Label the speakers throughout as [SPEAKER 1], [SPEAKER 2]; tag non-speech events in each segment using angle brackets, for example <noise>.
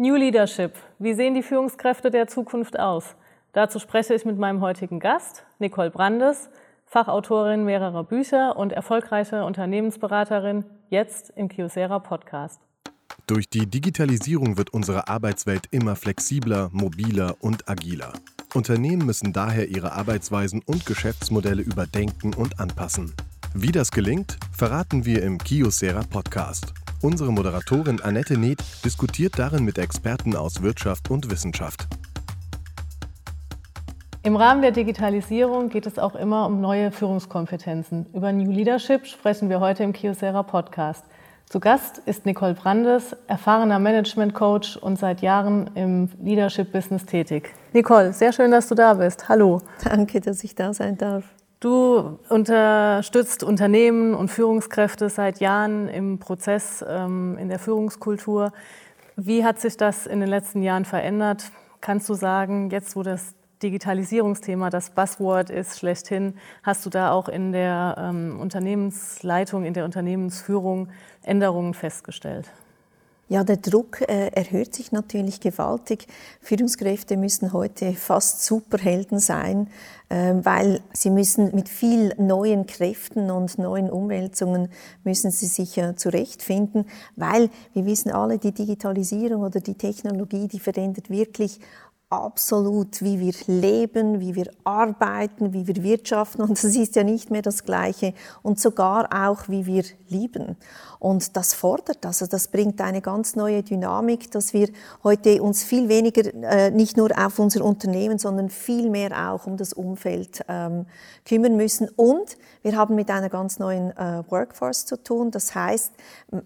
[SPEAKER 1] New Leadership. Wie sehen die Führungskräfte der Zukunft aus? Dazu spreche ich mit meinem heutigen Gast, Nicole Brandes, Fachautorin mehrerer Bücher und erfolgreiche Unternehmensberaterin, jetzt im Kiosera Podcast.
[SPEAKER 2] Durch die Digitalisierung wird unsere Arbeitswelt immer flexibler, mobiler und agiler. Unternehmen müssen daher ihre Arbeitsweisen und Geschäftsmodelle überdenken und anpassen. Wie das gelingt, verraten wir im Kiosera Podcast. Unsere Moderatorin Annette Neth diskutiert darin mit Experten aus Wirtschaft und Wissenschaft.
[SPEAKER 1] Im Rahmen der Digitalisierung geht es auch immer um neue Führungskompetenzen. Über New Leadership sprechen wir heute im Kiosera Podcast. Zu Gast ist Nicole Brandes, erfahrener Management-Coach und seit Jahren im Leadership-Business tätig. Nicole, sehr schön, dass du da bist. Hallo.
[SPEAKER 3] Danke, dass ich da sein darf.
[SPEAKER 1] Du unterstützt Unternehmen und Führungskräfte seit Jahren im Prozess ähm, in der Führungskultur. Wie hat sich das in den letzten Jahren verändert? Kannst du sagen, jetzt wo das Digitalisierungsthema das Buzzword ist schlechthin, hast du da auch in der ähm, Unternehmensleitung, in der Unternehmensführung Änderungen festgestellt?
[SPEAKER 3] Ja, der Druck äh, erhöht sich natürlich gewaltig. Führungskräfte müssen heute fast Superhelden sein, äh, weil sie müssen mit viel neuen Kräften und neuen Umwälzungen müssen sie sich äh, zurechtfinden, weil wir wissen alle, die Digitalisierung oder die Technologie, die verändert wirklich absolut, wie wir leben, wie wir arbeiten, wie wir wirtschaften. Und das ist ja nicht mehr das Gleiche. Und sogar auch, wie wir lieben. Und das fordert, also das bringt eine ganz neue Dynamik, dass wir heute uns viel weniger, äh, nicht nur auf unser Unternehmen, sondern viel mehr auch um das Umfeld ähm, kümmern müssen. Und wir haben mit einer ganz neuen äh, Workforce zu tun. Das heißt,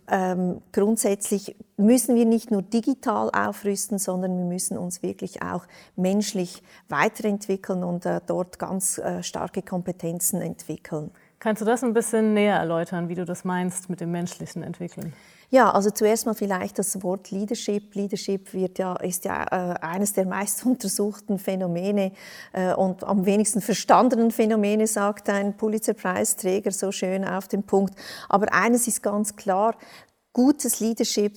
[SPEAKER 3] ähm, grundsätzlich müssen wir nicht nur digital aufrüsten, sondern wir müssen uns wirklich auch menschlich weiterentwickeln und äh, dort ganz äh, starke Kompetenzen entwickeln.
[SPEAKER 1] Kannst du das ein bisschen näher erläutern, wie du das meinst mit dem menschlichen Entwickeln?
[SPEAKER 3] Ja, also zuerst mal vielleicht das Wort Leadership. Leadership wird ja, ist ja äh, eines der meist <laughs> untersuchten Phänomene äh, und am wenigsten verstandenen Phänomene, sagt ein Pulitzer-Preisträger so schön auf den Punkt. Aber eines ist ganz klar, gutes Leadership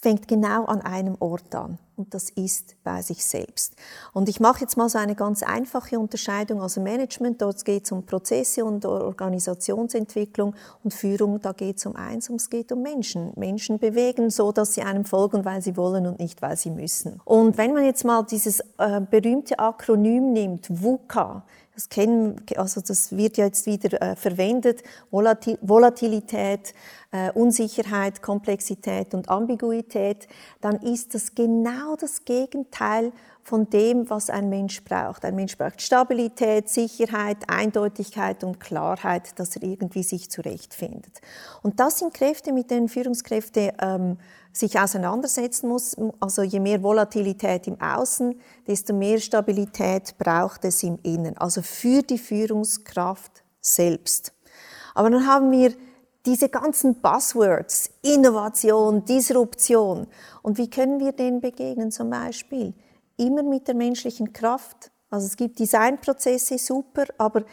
[SPEAKER 3] fängt genau an einem Ort an und das ist bei sich selbst. Und ich mache jetzt mal so eine ganz einfache Unterscheidung. Also Management, dort geht es um Prozesse und Organisationsentwicklung und Führung, da geht es um eins, es geht um Menschen. Menschen bewegen so, dass sie einem folgen, weil sie wollen und nicht, weil sie müssen. Und wenn man jetzt mal dieses äh, berühmte Akronym nimmt, VUCA, das kennen, also das wird ja jetzt wieder äh, verwendet, Volatil Volatilität, äh, Unsicherheit, Komplexität und Ambiguität, dann ist das genau das Gegenteil von dem, was ein Mensch braucht. Ein Mensch braucht Stabilität, Sicherheit, Eindeutigkeit und Klarheit, dass er irgendwie sich zurechtfindet. Und das sind Kräfte, mit denen Führungskräfte ähm, sich auseinandersetzen muss. Also je mehr Volatilität im Außen, desto mehr Stabilität braucht es im Innen. Also für die Führungskraft selbst. Aber dann haben wir diese ganzen Buzzwords, Innovation, Disruption. Und wie können wir denen begegnen zum Beispiel? Immer mit der menschlichen Kraft. Also es gibt Designprozesse, super, aber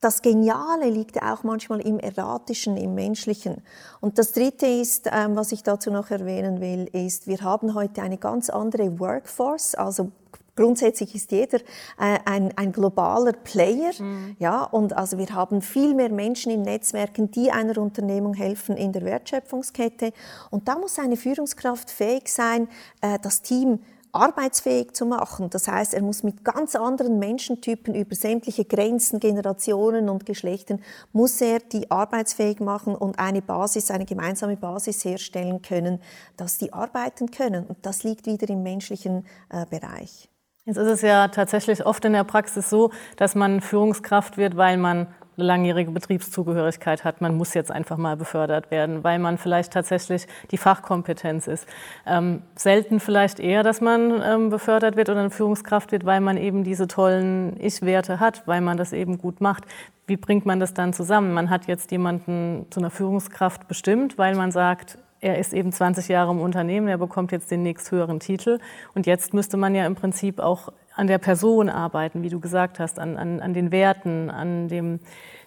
[SPEAKER 3] das Geniale liegt auch manchmal im Erratischen, im Menschlichen. Und das Dritte ist, ähm, was ich dazu noch erwähnen will, ist, wir haben heute eine ganz andere Workforce, also Grundsätzlich ist jeder äh, ein, ein globaler Player, mhm. ja, und also wir haben viel mehr Menschen in Netzwerken, die einer Unternehmung helfen in der Wertschöpfungskette. Und da muss eine Führungskraft fähig sein, äh, das Team arbeitsfähig zu machen. Das heißt, er muss mit ganz anderen Menschentypen über sämtliche Grenzen, Generationen und Geschlechtern, muss er die arbeitsfähig machen und eine Basis, eine gemeinsame Basis herstellen können, dass die arbeiten können. Und das liegt wieder im menschlichen äh, Bereich.
[SPEAKER 1] Jetzt ist es ja tatsächlich oft in der Praxis so, dass man Führungskraft wird, weil man eine langjährige Betriebszugehörigkeit hat. Man muss jetzt einfach mal befördert werden, weil man vielleicht tatsächlich die Fachkompetenz ist. Ähm, selten vielleicht eher, dass man ähm, befördert wird oder eine Führungskraft wird, weil man eben diese tollen Ich-Werte hat, weil man das eben gut macht. Wie bringt man das dann zusammen? Man hat jetzt jemanden zu einer Führungskraft bestimmt, weil man sagt, er ist eben 20 Jahre im Unternehmen, er bekommt jetzt den nächsthöheren Titel. Und jetzt müsste man ja im Prinzip auch an der Person arbeiten, wie du gesagt hast, an, an, an den Werten, an dem,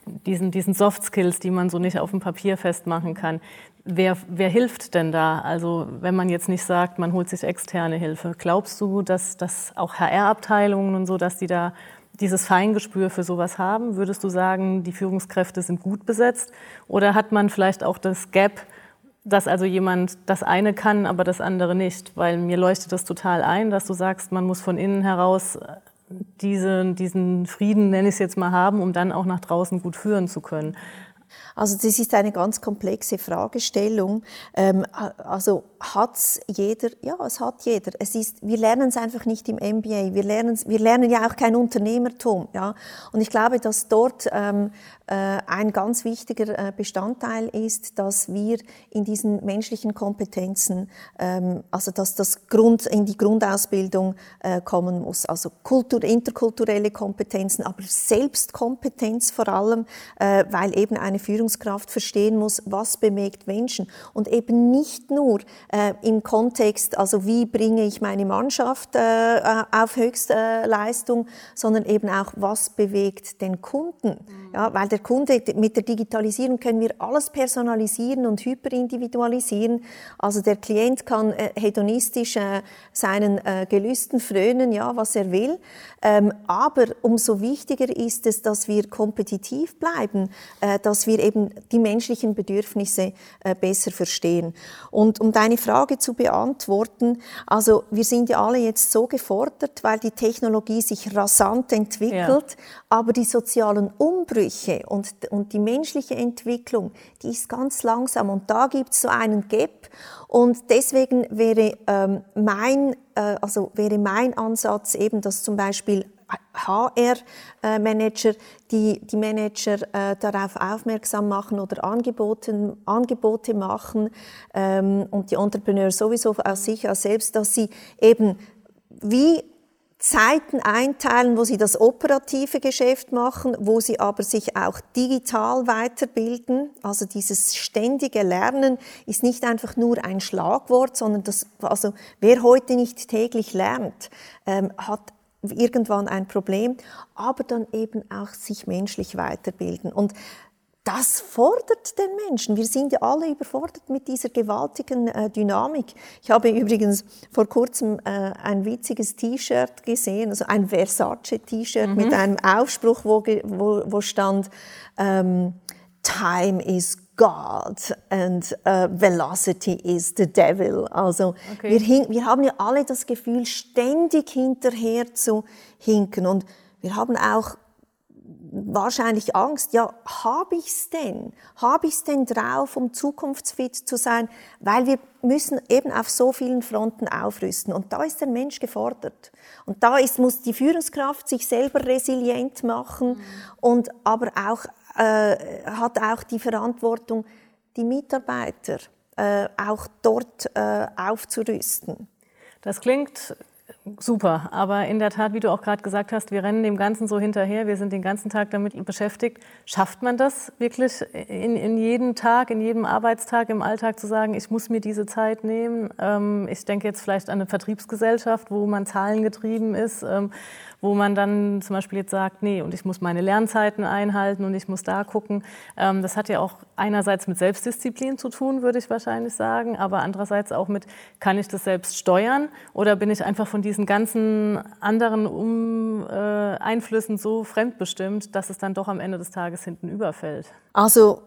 [SPEAKER 1] diesen, diesen Soft Skills, die man so nicht auf dem Papier festmachen kann. wer, wer hilft denn da? Also wenn man jetzt nicht sagt, man holt sich externe Hilfe, glaubst du, dass, dass auch HR-Abteilungen und so, dass die da dieses Feingespür für sowas haben? Würdest du sagen, die Führungskräfte sind gut besetzt? Oder hat man vielleicht auch das Gap, dass also jemand das eine kann, aber das andere nicht? Weil mir leuchtet das total ein, dass du sagst, man muss von innen heraus diese, diesen Frieden, nenne ich es jetzt mal, haben, um dann auch nach draußen gut führen zu können.
[SPEAKER 3] Also das ist eine ganz komplexe Fragestellung. Ähm, also hat's jeder? Ja, es hat jeder. Es ist, wir lernen es einfach nicht im MBA. Wir lernen, wir lernen ja auch kein Unternehmertum. Ja, und ich glaube, dass dort ähm, äh, ein ganz wichtiger äh, Bestandteil ist, dass wir in diesen menschlichen Kompetenzen, ähm, also dass das Grund in die Grundausbildung äh, kommen muss. Also Kultur, interkulturelle Kompetenzen, aber Selbstkompetenz vor allem, äh, weil eben eine Führungskraft verstehen muss, was bewegt Menschen und eben nicht nur äh, im Kontext, also wie bringe ich meine Mannschaft äh, äh auf Höchstleistung, äh, sondern eben auch, was bewegt den Kunden. Ja, weil der Kunde, mit der Digitalisierung können wir alles personalisieren und hyperindividualisieren. Also der Klient kann äh, hedonistisch äh, seinen Gelüsten frönen, ja, was er will. Ähm, aber umso wichtiger ist es, dass wir kompetitiv bleiben, dass wir eben die menschlichen Bedürfnisse besser verstehen. Und um deine Frage zu beantworten, also wir sind ja alle jetzt so gefordert, weil die Technologie sich rasant entwickelt, ja. aber die sozialen Umbrüche und, und die menschliche Entwicklung, die ist ganz langsam. Und da gibt es so einen Gap. Und deswegen wäre ähm, mein äh, also wäre mein Ansatz eben, dass zum Beispiel HR-Manager, die, die Manager äh, darauf aufmerksam machen oder Angebote, Angebote machen ähm, und die Entrepreneur sowieso aus sich als selbst, dass sie eben wie Zeiten einteilen, wo sie das operative Geschäft machen, wo sie aber sich auch digital weiterbilden. Also dieses ständige Lernen ist nicht einfach nur ein Schlagwort, sondern das, also wer heute nicht täglich lernt, ähm, hat irgendwann ein Problem, aber dann eben auch sich menschlich weiterbilden. Und das fordert den Menschen. Wir sind ja alle überfordert mit dieser gewaltigen äh, Dynamik. Ich habe übrigens vor kurzem äh, ein witziges T-Shirt gesehen, also ein Versace-T-Shirt mhm. mit einem Aufspruch, wo, wo, wo stand, ähm, Time is God and uh, Velocity is the Devil. Also okay. wir, wir haben ja alle das Gefühl, ständig hinterher zu hinken. Und wir haben auch wahrscheinlich Angst, ja, habe ich's denn? Habe ich's denn drauf, um zukunftsfit zu sein? Weil wir müssen eben auf so vielen Fronten aufrüsten. Und da ist der Mensch gefordert. Und da ist, muss die Führungskraft sich selber resilient machen mhm. und aber auch äh, hat auch die Verantwortung, die Mitarbeiter äh, auch dort äh, aufzurüsten.
[SPEAKER 1] Das klingt super, aber in der Tat, wie du auch gerade gesagt hast, wir rennen dem Ganzen so hinterher, wir sind den ganzen Tag damit beschäftigt. Schafft man das wirklich in, in jedem Tag, in jedem Arbeitstag im Alltag zu sagen, ich muss mir diese Zeit nehmen? Ähm, ich denke jetzt vielleicht an eine Vertriebsgesellschaft, wo man zahlengetrieben ist. Ähm, wo man dann zum Beispiel jetzt sagt, nee, und ich muss meine Lernzeiten einhalten und ich muss da gucken. Ähm, das hat ja auch einerseits mit Selbstdisziplin zu tun, würde ich wahrscheinlich sagen, aber andererseits auch mit, kann ich das selbst steuern oder bin ich einfach von diesen ganzen anderen um, äh, Einflüssen so fremdbestimmt, dass es dann doch am Ende des Tages hinten überfällt?
[SPEAKER 3] Also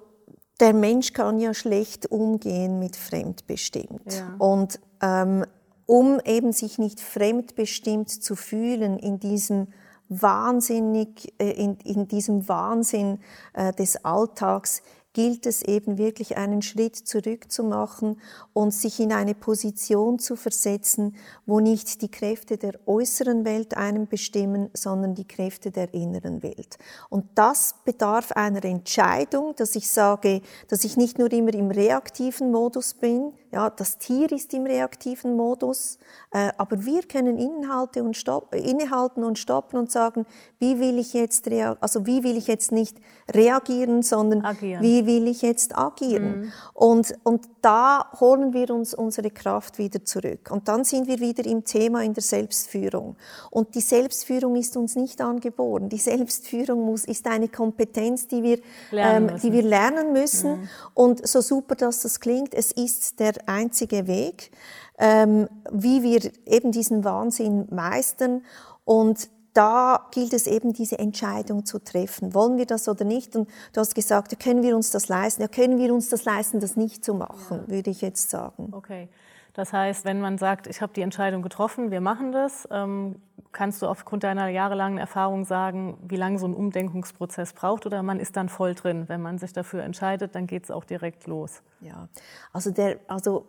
[SPEAKER 3] der Mensch kann ja schlecht umgehen mit fremdbestimmt. Ja. Und ähm, um eben sich nicht fremdbestimmt zu fühlen in diesem wahnsinnig, äh, in, in diesem Wahnsinn äh, des Alltags, gilt es eben wirklich einen Schritt zurück zu machen und sich in eine Position zu versetzen, wo nicht die Kräfte der äußeren Welt einen bestimmen, sondern die Kräfte der inneren Welt. Und das bedarf einer Entscheidung, dass ich sage, dass ich nicht nur immer im reaktiven Modus bin, ja, das Tier ist im reaktiven Modus, äh, aber wir können Inhalte und stopp, innehalten und stoppen und sagen, wie will ich jetzt, also wie will ich jetzt nicht reagieren, sondern Agieren. wie wie will ich jetzt agieren? Mhm. Und, und da holen wir uns unsere Kraft wieder zurück. Und dann sind wir wieder im Thema in der Selbstführung. Und die Selbstführung ist uns nicht angeboren. Die Selbstführung muss, ist eine Kompetenz, die wir lernen, ähm, die wir lernen müssen. Mhm. Und so super, dass das klingt, es ist der einzige Weg, ähm, wie wir eben diesen Wahnsinn meistern. Und da gilt es eben, diese Entscheidung zu treffen. Wollen wir das oder nicht? Und du hast gesagt, können wir uns das leisten? Ja, können wir uns das leisten, das nicht zu machen, ja. würde ich jetzt sagen.
[SPEAKER 1] Okay. Das heißt, wenn man sagt, ich habe die Entscheidung getroffen, wir machen das, ähm, kannst du aufgrund deiner jahrelangen Erfahrung sagen, wie lange so ein Umdenkungsprozess braucht oder man ist dann voll drin? Wenn man sich dafür entscheidet, dann geht es auch direkt los.
[SPEAKER 3] Ja, also, der, also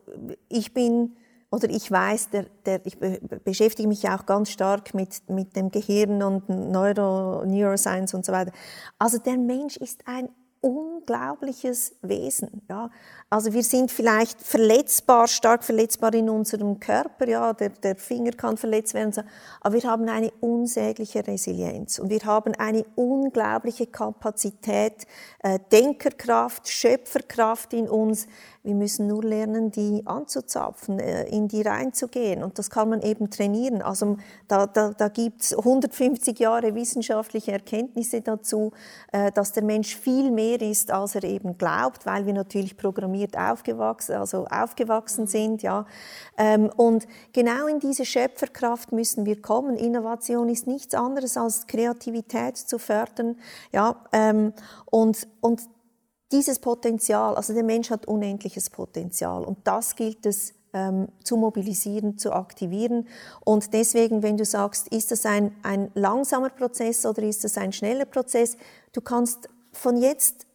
[SPEAKER 3] ich bin oder ich weiß, der, der, ich beschäftige mich auch ganz stark mit, mit dem Gehirn und Neuro, Neuroscience und so weiter. Also der Mensch ist ein unglaubliches Wesen. Ja. Also wir sind vielleicht verletzbar, stark verletzbar in unserem Körper, ja, der, der Finger kann verletzt werden, aber wir haben eine unsägliche Resilienz und wir haben eine unglaubliche Kapazität, äh, Denkerkraft, Schöpferkraft in uns, wir müssen nur lernen, die anzuzapfen, äh, in die reinzugehen. Und das kann man eben trainieren. Also da, da, da gibt es 150 Jahre wissenschaftliche Erkenntnisse dazu, äh, dass der Mensch viel mehr ist, als er eben glaubt, weil wir natürlich programmiert aufgewachsen, also aufgewachsen sind. Ja. Ähm, und genau in diese Schöpferkraft müssen wir kommen. Innovation ist nichts anderes als Kreativität zu fördern. Ja, ähm, und, und dieses Potenzial, also der Mensch hat unendliches Potenzial und das gilt es ähm, zu mobilisieren, zu aktivieren. Und deswegen, wenn du sagst, ist das ein, ein langsamer Prozess oder ist das ein schneller Prozess, du kannst von jetzt,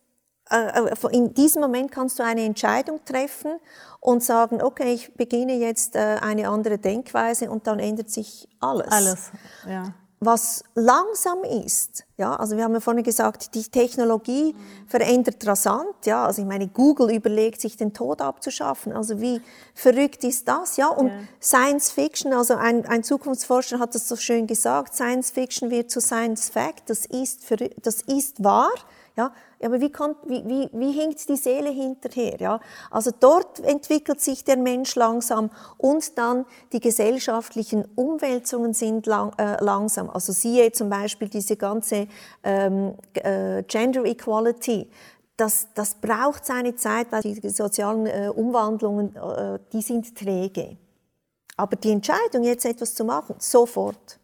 [SPEAKER 3] äh, äh in diesem Moment kannst du eine Entscheidung treffen und sagen, okay, ich beginne jetzt äh, eine andere Denkweise und dann ändert sich alles.
[SPEAKER 1] Alles, ja
[SPEAKER 3] was langsam ist, ja, also wir haben ja vorhin gesagt, die Technologie mhm. verändert rasant, ja, also ich meine, Google überlegt sich den Tod abzuschaffen, also wie verrückt ist das, ja, und ja. Science Fiction, also ein, ein Zukunftsforscher hat das so schön gesagt, Science Fiction wird zu Science Fact, das ist, das ist wahr, ja, aber wie, kommt, wie, wie, wie hinkt die Seele hinterher? Ja? Also dort entwickelt sich der Mensch langsam und dann die gesellschaftlichen Umwälzungen sind lang, äh, langsam. Also siehe zum Beispiel diese ganze ähm, äh, Gender Equality. Das, das braucht seine Zeit, weil die sozialen äh, Umwandlungen, äh, die sind träge. Aber die Entscheidung, jetzt etwas zu machen, sofort.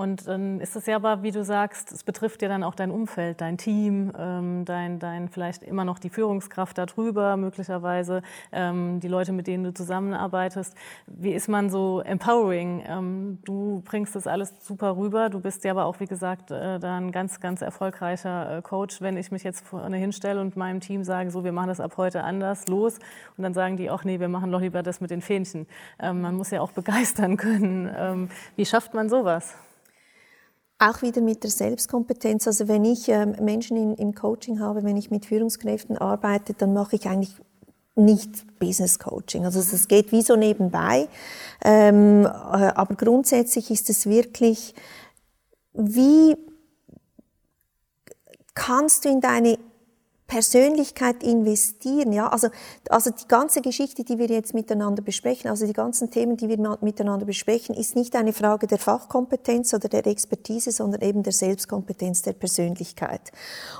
[SPEAKER 1] Und dann ist es ja aber, wie du sagst, es betrifft ja dann auch dein Umfeld, dein Team, ähm, dein, dein vielleicht immer noch die Führungskraft darüber, möglicherweise ähm, die Leute, mit denen du zusammenarbeitest. Wie ist man so empowering? Ähm, du bringst das alles super rüber. Du bist ja aber auch, wie gesagt, äh, da ein ganz, ganz erfolgreicher äh, Coach. Wenn ich mich jetzt vorne hinstelle und meinem Team sage, so, wir machen das ab heute anders, los. Und dann sagen die auch, nee, wir machen doch lieber das mit den Fähnchen. Ähm, man muss ja auch begeistern können. Ähm, wie schafft man sowas?
[SPEAKER 3] Auch wieder mit der Selbstkompetenz. Also wenn ich ähm, Menschen in, im Coaching habe, wenn ich mit Führungskräften arbeite, dann mache ich eigentlich nicht Business Coaching. Also es geht wie so nebenbei. Ähm, äh, aber grundsätzlich ist es wirklich, wie kannst du in deine Persönlichkeit investieren, ja, also, also die ganze Geschichte, die wir jetzt miteinander besprechen, also die ganzen Themen, die wir miteinander besprechen, ist nicht eine Frage der Fachkompetenz oder der Expertise, sondern eben der Selbstkompetenz der Persönlichkeit.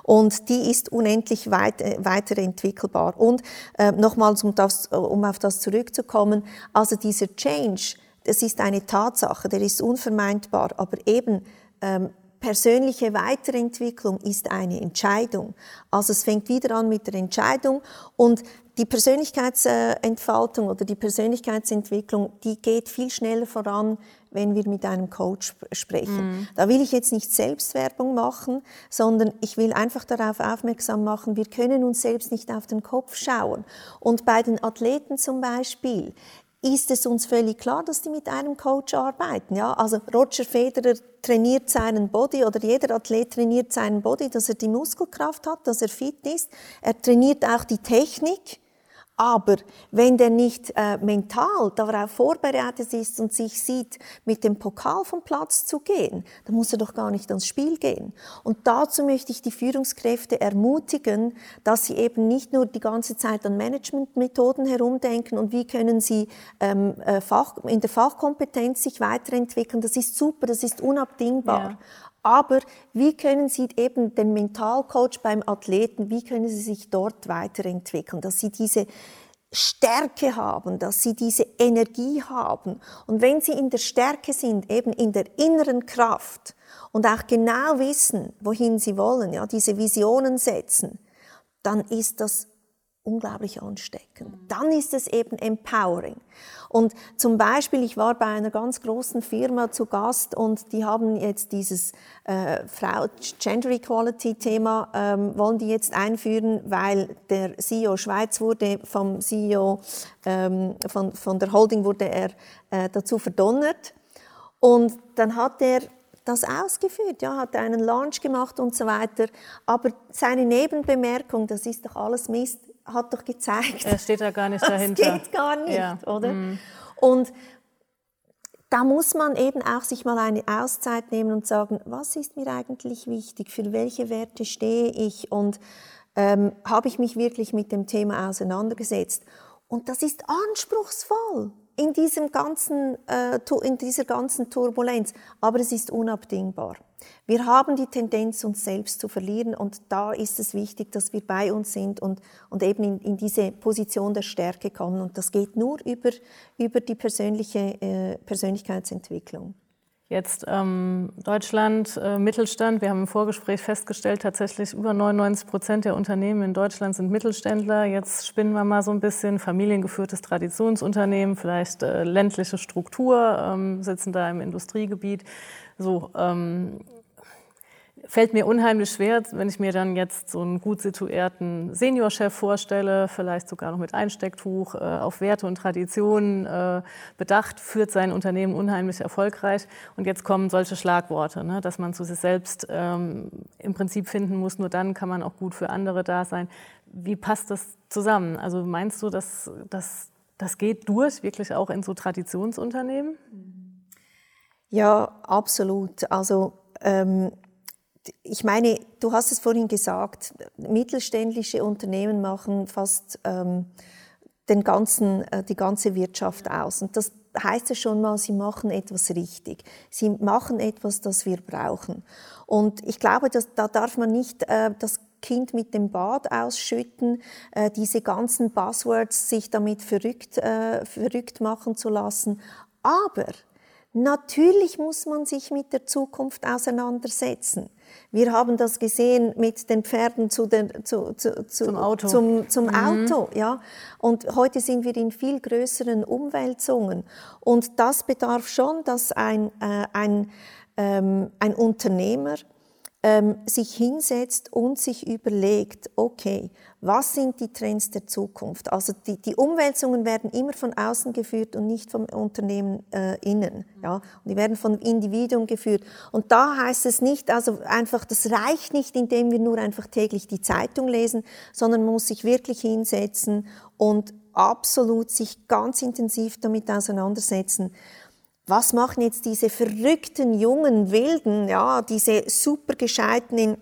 [SPEAKER 3] Und die ist unendlich weit, äh, weiterentwickelbar. Und äh, nochmals, um, das, um auf das zurückzukommen, also dieser Change, das ist eine Tatsache, der ist unvermeidbar, aber eben ähm, persönliche Weiterentwicklung ist eine Entscheidung. Also es fängt wieder an mit der Entscheidung und die Persönlichkeitsentfaltung oder die Persönlichkeitsentwicklung, die geht viel schneller voran, wenn wir mit einem Coach sprechen. Mm. Da will ich jetzt nicht Selbstwerbung machen, sondern ich will einfach darauf aufmerksam machen, wir können uns selbst nicht auf den Kopf schauen. Und bei den Athleten zum Beispiel, ist es uns völlig klar, dass die mit einem Coach arbeiten. Ja, also Roger Federer trainiert seinen Body oder jeder Athlet trainiert seinen Body, dass er die Muskelkraft hat, dass er fit ist. Er trainiert auch die Technik. Aber wenn der nicht äh, mental darauf vorbereitet ist und sich sieht, mit dem Pokal vom Platz zu gehen, dann muss er doch gar nicht ans Spiel gehen. Und dazu möchte ich die Führungskräfte ermutigen, dass sie eben nicht nur die ganze Zeit an Managementmethoden herumdenken und wie können sie ähm, äh, Fach, in der Fachkompetenz sich weiterentwickeln. Das ist super, das ist unabdingbar. Ja. Aber wie können Sie eben den Mentalcoach beim Athleten, wie können Sie sich dort weiterentwickeln, dass Sie diese Stärke haben, dass sie diese Energie haben. Und wenn sie in der Stärke sind, eben in der inneren Kraft und auch genau wissen, wohin sie wollen, ja, diese Visionen setzen, dann ist das unglaublich ansteckend. Dann ist es eben empowering. Und zum Beispiel, ich war bei einer ganz großen Firma zu Gast und die haben jetzt dieses äh, Frau Gender Equality Thema ähm, wollen die jetzt einführen, weil der CEO Schweiz wurde vom CEO ähm, von, von der Holding wurde er äh, dazu verdonnert und dann hat er das ausgeführt, ja, hat einen Launch gemacht und so weiter. Aber seine Nebenbemerkung, das ist doch alles Mist, hat doch gezeigt.
[SPEAKER 1] Er steht da gar nicht <laughs> dahinter.
[SPEAKER 3] Das geht gar nicht, ja. oder? Mm. Und da muss man eben auch sich mal eine Auszeit nehmen und sagen, was ist mir eigentlich wichtig, für welche Werte stehe ich und ähm, habe ich mich wirklich mit dem Thema auseinandergesetzt. Und das ist anspruchsvoll in, diesem ganzen, äh, in dieser ganzen Turbulenz, aber es ist unabdingbar. Wir haben die Tendenz, uns selbst zu verlieren und da ist es wichtig, dass wir bei uns sind und, und eben in, in diese Position der Stärke kommen. Und das geht nur über, über die persönliche äh, Persönlichkeitsentwicklung.
[SPEAKER 1] Jetzt ähm, Deutschland, äh, Mittelstand. Wir haben im Vorgespräch festgestellt, tatsächlich über 99 Prozent der Unternehmen in Deutschland sind Mittelständler. Jetzt spinnen wir mal so ein bisschen familiengeführtes Traditionsunternehmen, vielleicht äh, ländliche Struktur, ähm, sitzen da im Industriegebiet. So, ähm, fällt mir unheimlich schwer, wenn ich mir dann jetzt so einen gut situierten Seniorchef vorstelle, vielleicht sogar noch mit Einstecktuch, äh, auf Werte und Traditionen äh, bedacht, führt sein Unternehmen unheimlich erfolgreich. Und jetzt kommen solche Schlagworte, ne, dass man zu sich selbst ähm, im Prinzip finden muss, nur dann kann man auch gut für andere da sein. Wie passt das zusammen? Also meinst du, dass, dass das geht durch, wirklich auch in so Traditionsunternehmen?
[SPEAKER 3] Ja, absolut. Also ähm ich meine, du hast es vorhin gesagt, mittelständische Unternehmen machen fast ähm, den ganzen, äh, die ganze Wirtschaft aus. Und das heißt ja schon mal, sie machen etwas richtig. Sie machen etwas, das wir brauchen. Und ich glaube, dass, da darf man nicht äh, das Kind mit dem Bad ausschütten, äh, diese ganzen Buzzwords sich damit verrückt, äh, verrückt machen zu lassen. Aber Natürlich muss man sich mit der Zukunft auseinandersetzen. Wir haben das gesehen mit den Pferden zu den, zu, zu, zu, zum Auto. Zum, zum mhm. Auto ja. Und heute sind wir in viel größeren Umwälzungen. Und das bedarf schon, dass ein, äh, ein, ähm, ein Unternehmer ähm, sich hinsetzt und sich überlegt, okay, was sind die Trends der Zukunft? Also die, die Umwälzungen werden immer von außen geführt und nicht vom Unternehmen äh, innen. Ja? Und die werden von Individuen geführt. Und da heißt es nicht, also einfach, das reicht nicht, indem wir nur einfach täglich die Zeitung lesen, sondern man muss sich wirklich hinsetzen und absolut sich ganz intensiv damit auseinandersetzen was machen jetzt diese verrückten jungen Wilden, ja, diese super gescheiten in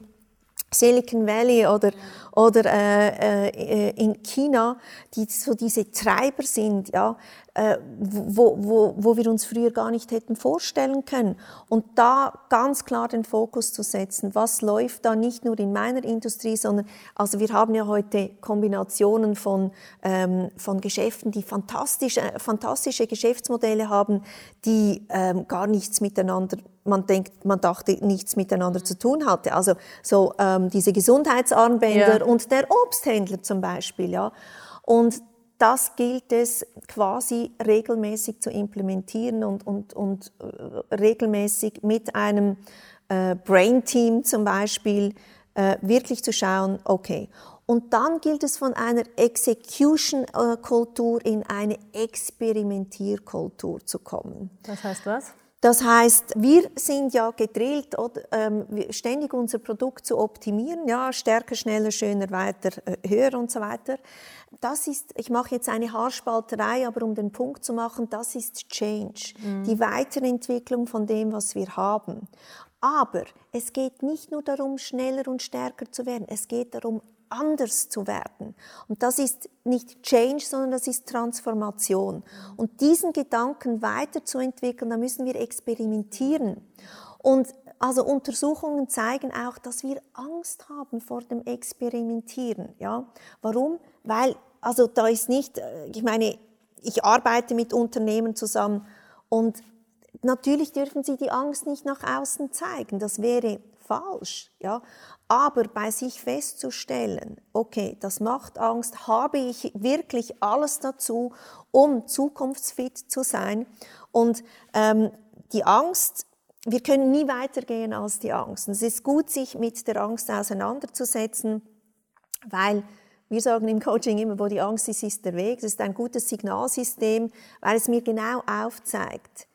[SPEAKER 3] Silicon Valley oder, oder äh, äh, in China, die so diese Treiber sind, ja, äh, wo, wo, wo wir uns früher gar nicht hätten vorstellen können. Und da ganz klar den Fokus zu setzen, was läuft da nicht nur in meiner Industrie, sondern also wir haben ja heute Kombinationen von, ähm, von Geschäften, die fantastische, fantastische Geschäftsmodelle haben, die ähm, gar nichts miteinander man denkt, man dachte, nichts miteinander zu tun hatte. Also so ähm, diese Gesundheitsarmbänder ja. Und der Obsthändler zum Beispiel, ja. Und das gilt es quasi regelmäßig zu implementieren und, und, und äh, regelmäßig mit einem äh, Brain-Team zum Beispiel äh, wirklich zu schauen, okay. Und dann gilt es von einer Execution-Kultur in eine Experimentierkultur zu kommen.
[SPEAKER 1] Das heißt was?
[SPEAKER 3] Das heißt, wir sind ja gedrillt, ähm, ständig unser Produkt zu optimieren, ja, stärker, schneller, schöner, weiter, äh, höher und so weiter. Das ist, ich mache jetzt eine Haarspalterei, aber um den Punkt zu machen, das ist Change, mhm. die Weiterentwicklung von dem, was wir haben. Aber es geht nicht nur darum, schneller und stärker zu werden, es geht darum, anders zu werden. Und das ist nicht Change, sondern das ist Transformation. Und diesen Gedanken weiterzuentwickeln, da müssen wir experimentieren. Und also Untersuchungen zeigen auch, dass wir Angst haben vor dem Experimentieren. Ja, warum? Weil also da ist nicht, äh, ich meine, ich arbeite mit Unternehmen zusammen und natürlich dürfen sie die Angst nicht nach außen zeigen. Das wäre falsch, ja. Aber bei sich festzustellen, okay, das macht Angst, habe ich wirklich alles dazu, um zukunftsfit zu sein? Und ähm, die Angst, wir können nie weitergehen als die Angst. Und es ist gut, sich mit der Angst auseinanderzusetzen, weil wir sagen im Coaching immer, wo die Angst ist, ist der Weg. Es ist ein gutes Signalsystem, weil es mir genau aufzeigt,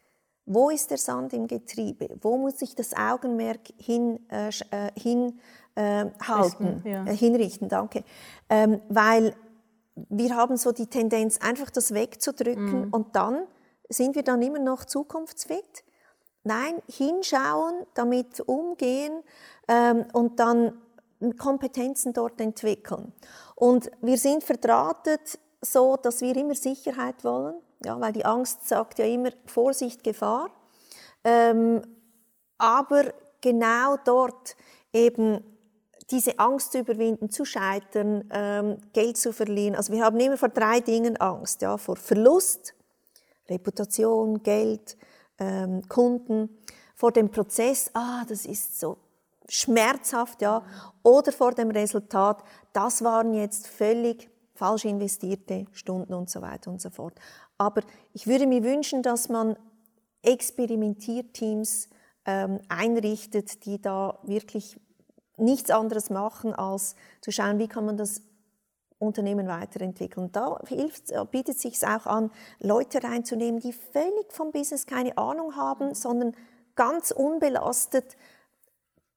[SPEAKER 3] wo ist der Sand im Getriebe? Wo muss ich das Augenmerk hin, äh, äh hin äh, halten, Richten, ja. äh, hinrichten, danke. Ähm, weil wir haben so die Tendenz, einfach das wegzudrücken mm. und dann sind wir dann immer noch zukunftsfit. Nein, hinschauen, damit umgehen ähm, und dann Kompetenzen dort entwickeln. Und wir sind verdrahtet so, dass wir immer Sicherheit wollen, ja, weil die Angst sagt ja immer Vorsicht, Gefahr. Ähm, aber genau dort eben diese Angst zu überwinden, zu scheitern, ähm, Geld zu verlieren. Also wir haben immer vor drei Dingen Angst, ja, vor Verlust, Reputation, Geld, ähm, Kunden, vor dem Prozess, ah, das ist so schmerzhaft, ja, oder vor dem Resultat, das waren jetzt völlig falsch investierte Stunden und so weiter und so fort. Aber ich würde mir wünschen, dass man Experimentierteams ähm, einrichtet, die da wirklich nichts anderes machen, als zu schauen, wie kann man das Unternehmen weiterentwickeln. Da hilft, bietet es sich auch an, Leute reinzunehmen, die völlig vom Business keine Ahnung haben, sondern ganz unbelastet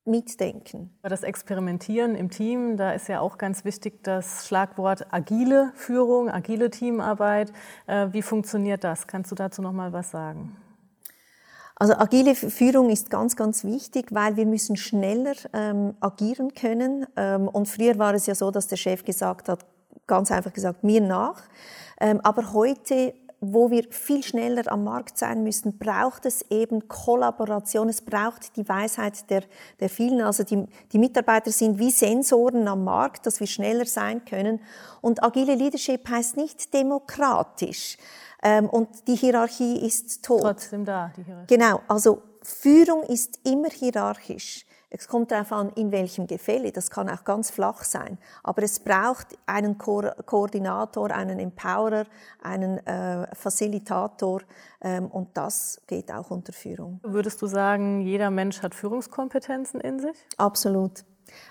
[SPEAKER 3] mitdenken.
[SPEAKER 1] Das Experimentieren im Team, da ist ja auch ganz wichtig das Schlagwort agile Führung, agile Teamarbeit. Äh, wie funktioniert das? Kannst du dazu noch mal was sagen?
[SPEAKER 3] Also agile Führung ist ganz, ganz wichtig, weil wir müssen schneller ähm, agieren können. Ähm, und früher war es ja so, dass der Chef gesagt hat, ganz einfach gesagt, mir nach. Ähm, aber heute wo wir viel schneller am Markt sein müssen, braucht es eben Kollaboration, es braucht die Weisheit der, der vielen. Also die, die Mitarbeiter sind wie Sensoren am Markt, dass wir schneller sein können. Und agile Leadership heißt nicht demokratisch. Ähm, und die Hierarchie ist tot.
[SPEAKER 1] Trotzdem da, die Hierarchie.
[SPEAKER 3] Genau, also Führung ist immer hierarchisch. Es kommt darauf an, in welchem Gefälle. Das kann auch ganz flach sein. Aber es braucht einen Ko Koordinator, einen Empowerer, einen äh, Facilitator. Ähm, und das geht auch unter Führung.
[SPEAKER 1] Würdest du sagen, jeder Mensch hat Führungskompetenzen in sich?
[SPEAKER 3] Absolut.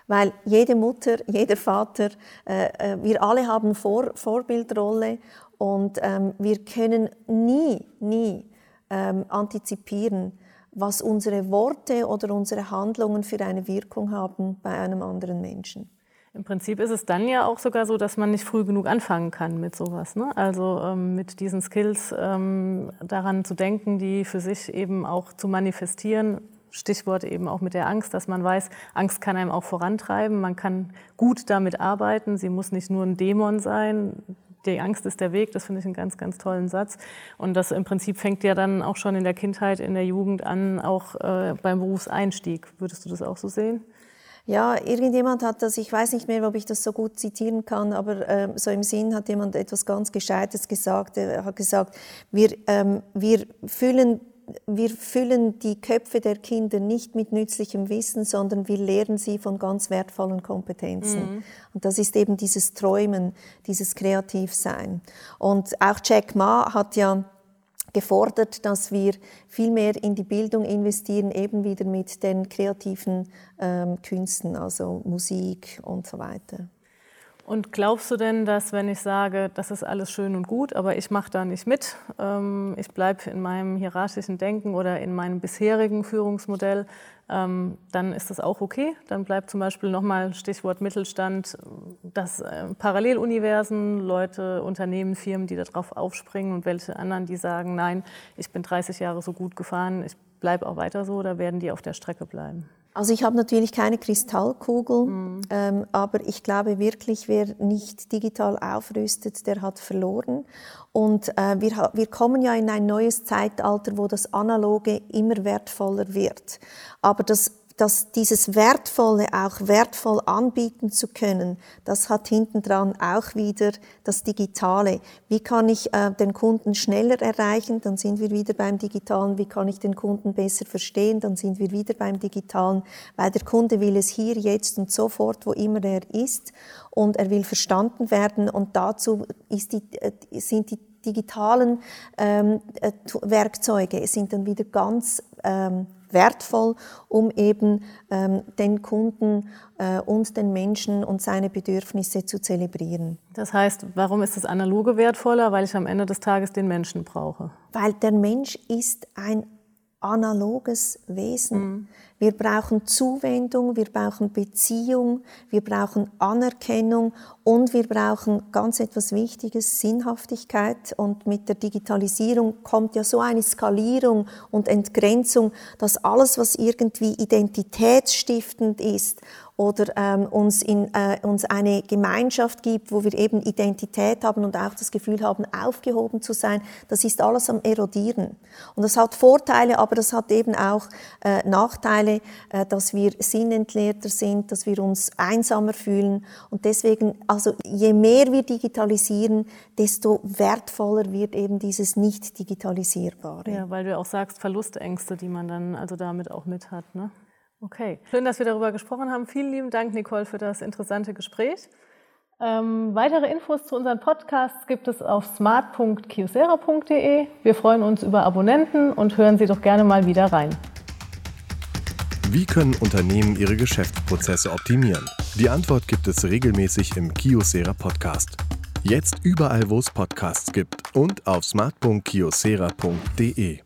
[SPEAKER 3] Weil jede Mutter, jeder Vater, äh, äh, wir alle haben Vor Vorbildrolle und ähm, wir können nie, nie ähm, antizipieren, was unsere Worte oder unsere Handlungen für eine Wirkung haben bei einem anderen Menschen.
[SPEAKER 1] Im Prinzip ist es dann ja auch sogar so, dass man nicht früh genug anfangen kann mit sowas. Ne? Also ähm, mit diesen Skills ähm, daran zu denken, die für sich eben auch zu manifestieren. Stichwort eben auch mit der Angst, dass man weiß, Angst kann einem auch vorantreiben. Man kann gut damit arbeiten. Sie muss nicht nur ein Dämon sein, die Angst ist der Weg, das finde ich einen ganz, ganz tollen Satz. Und das im Prinzip fängt ja dann auch schon in der Kindheit, in der Jugend an, auch äh, beim Berufseinstieg. Würdest du das auch so sehen?
[SPEAKER 3] Ja, irgendjemand hat das, ich weiß nicht mehr, ob ich das so gut zitieren kann, aber äh, so im Sinn hat jemand etwas ganz Gescheites gesagt. Er hat gesagt, wir, ähm, wir füllen wir füllen die Köpfe der Kinder nicht mit nützlichem Wissen, sondern wir lehren sie von ganz wertvollen Kompetenzen. Mhm. Und das ist eben dieses Träumen, dieses Kreativsein. Und auch Jack Ma hat ja gefordert, dass wir viel mehr in die Bildung investieren, eben wieder mit den kreativen ähm, Künsten, also Musik und so weiter.
[SPEAKER 1] Und glaubst du denn, dass wenn ich sage, das ist alles schön und gut, aber ich mache da nicht mit, ähm, ich bleibe in meinem hierarchischen Denken oder in meinem bisherigen Führungsmodell, ähm, dann ist das auch okay. Dann bleibt zum Beispiel nochmal Stichwort Mittelstand, dass äh, Paralleluniversen, Leute, Unternehmen, Firmen, die darauf aufspringen und welche anderen, die sagen, nein, ich bin 30 Jahre so gut gefahren, ich bleibe auch weiter so, da werden die auf der Strecke bleiben.
[SPEAKER 3] Also ich habe natürlich keine Kristallkugel, mhm. ähm, aber ich glaube wirklich, wer nicht digital aufrüstet, der hat verloren. Und äh, wir, wir kommen ja in ein neues Zeitalter, wo das Analoge immer wertvoller wird. Aber das dass dieses Wertvolle auch wertvoll anbieten zu können, das hat hintendran auch wieder das Digitale. Wie kann ich äh, den Kunden schneller erreichen? Dann sind wir wieder beim Digitalen. Wie kann ich den Kunden besser verstehen? Dann sind wir wieder beim Digitalen, weil der Kunde will es hier, jetzt und sofort, wo immer er ist, und er will verstanden werden. Und dazu ist die, äh, sind die digitalen ähm, äh, Werkzeuge sind dann wieder ganz ähm, wertvoll, um eben ähm, den Kunden äh, und den Menschen und seine Bedürfnisse zu zelebrieren.
[SPEAKER 1] Das heißt, warum ist das Analoge wertvoller? Weil ich am Ende des Tages den Menschen brauche.
[SPEAKER 3] Weil der Mensch ist ein analoges Wesen. Mhm. Wir brauchen Zuwendung, wir brauchen Beziehung, wir brauchen Anerkennung und wir brauchen ganz etwas Wichtiges, Sinnhaftigkeit. Und mit der Digitalisierung kommt ja so eine Skalierung und Entgrenzung, dass alles, was irgendwie identitätsstiftend ist oder ähm, uns, in, äh, uns eine Gemeinschaft gibt, wo wir eben Identität haben und auch das Gefühl haben, aufgehoben zu sein, das ist alles am Erodieren. Und das hat Vorteile, aber das hat eben auch äh, Nachteile, äh, dass wir sinnentleerter sind, dass wir uns einsamer fühlen. Und deswegen, also je mehr wir digitalisieren, desto wertvoller wird eben dieses nicht digitalisierbare.
[SPEAKER 1] Ja, weil du auch sagst, Verlustängste, die man dann also damit auch mit hat. Ne? Okay, schön, dass wir darüber gesprochen haben. Vielen lieben Dank, Nicole, für das interessante Gespräch. Ähm, weitere Infos zu unseren Podcasts gibt es auf smart.kiosera.de. Wir freuen uns über Abonnenten und hören Sie doch gerne mal wieder rein.
[SPEAKER 2] Wie können Unternehmen ihre Geschäftsprozesse optimieren? Die Antwort gibt es regelmäßig im Kiosera Podcast. Jetzt überall, wo es Podcasts gibt und auf smart.kiosera.de.